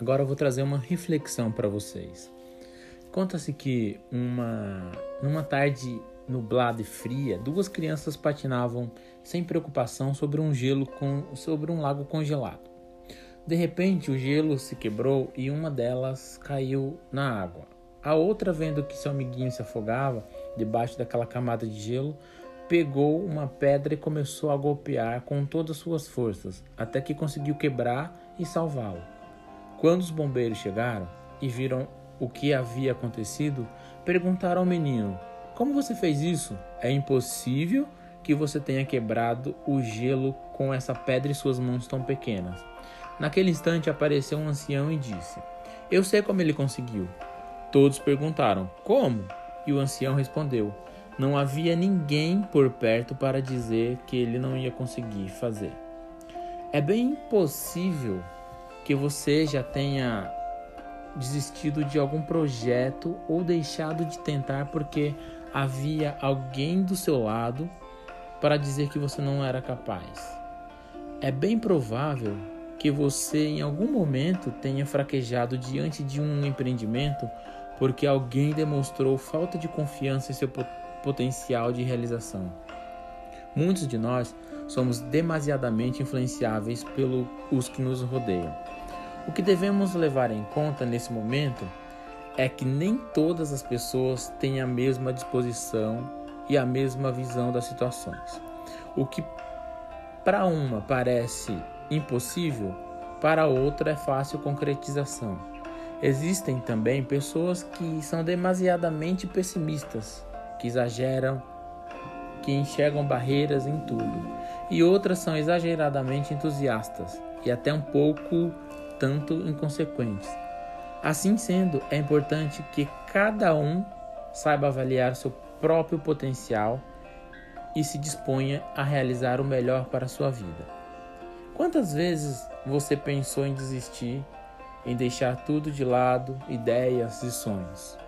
agora eu vou trazer uma reflexão para vocês. Conta-se que uma numa tarde nublada e fria, duas crianças patinavam sem preocupação sobre um gelo com, sobre um lago congelado. De repente, o gelo se quebrou e uma delas caiu na água. A outra, vendo que seu amiguinho se afogava debaixo daquela camada de gelo, pegou uma pedra e começou a golpear com todas as suas forças, até que conseguiu quebrar e salvá-lo. Quando os bombeiros chegaram e viram o que havia acontecido, perguntaram ao menino: Como você fez isso? É impossível que você tenha quebrado o gelo com essa pedra em suas mãos tão pequenas. Naquele instante apareceu um ancião e disse: Eu sei como ele conseguiu. Todos perguntaram: Como? E o ancião respondeu: não havia ninguém por perto para dizer que ele não ia conseguir fazer. É bem possível que você já tenha desistido de algum projeto ou deixado de tentar porque havia alguém do seu lado para dizer que você não era capaz. É bem provável que você em algum momento tenha fraquejado diante de um empreendimento porque alguém demonstrou falta de confiança em seu potencial de realização. Muitos de nós somos demasiadamente influenciáveis pelos que nos rodeiam. O que devemos levar em conta nesse momento é que nem todas as pessoas têm a mesma disposição e a mesma visão das situações. O que para uma parece impossível, para outra é fácil concretização. Existem também pessoas que são demasiadamente pessimistas que exageram, que enxergam barreiras em tudo, e outras são exageradamente entusiastas e até um pouco tanto inconsequentes. Assim sendo, é importante que cada um saiba avaliar seu próprio potencial e se disponha a realizar o melhor para a sua vida. Quantas vezes você pensou em desistir, em deixar tudo de lado, ideias e sonhos?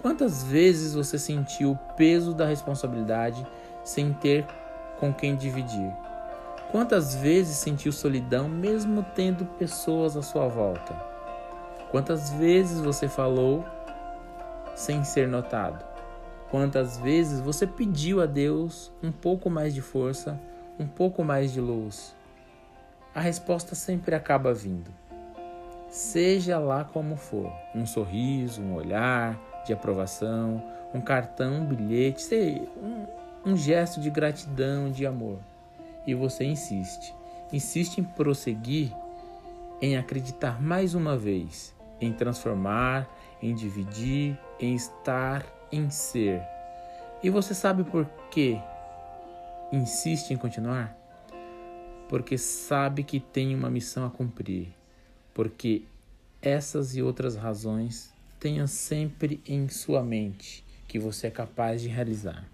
Quantas vezes você sentiu o peso da responsabilidade sem ter com quem dividir? Quantas vezes sentiu solidão mesmo tendo pessoas à sua volta? Quantas vezes você falou sem ser notado? Quantas vezes você pediu a Deus um pouco mais de força, um pouco mais de luz? A resposta sempre acaba vindo. Seja lá como for, um sorriso, um olhar, de aprovação, um cartão, um bilhete, sei, um, um gesto de gratidão, de amor. E você insiste, insiste em prosseguir, em acreditar mais uma vez, em transformar, em dividir, em estar, em ser. E você sabe por que insiste em continuar? Porque sabe que tem uma missão a cumprir. Porque essas e outras razões tenha sempre em sua mente que você é capaz de realizar.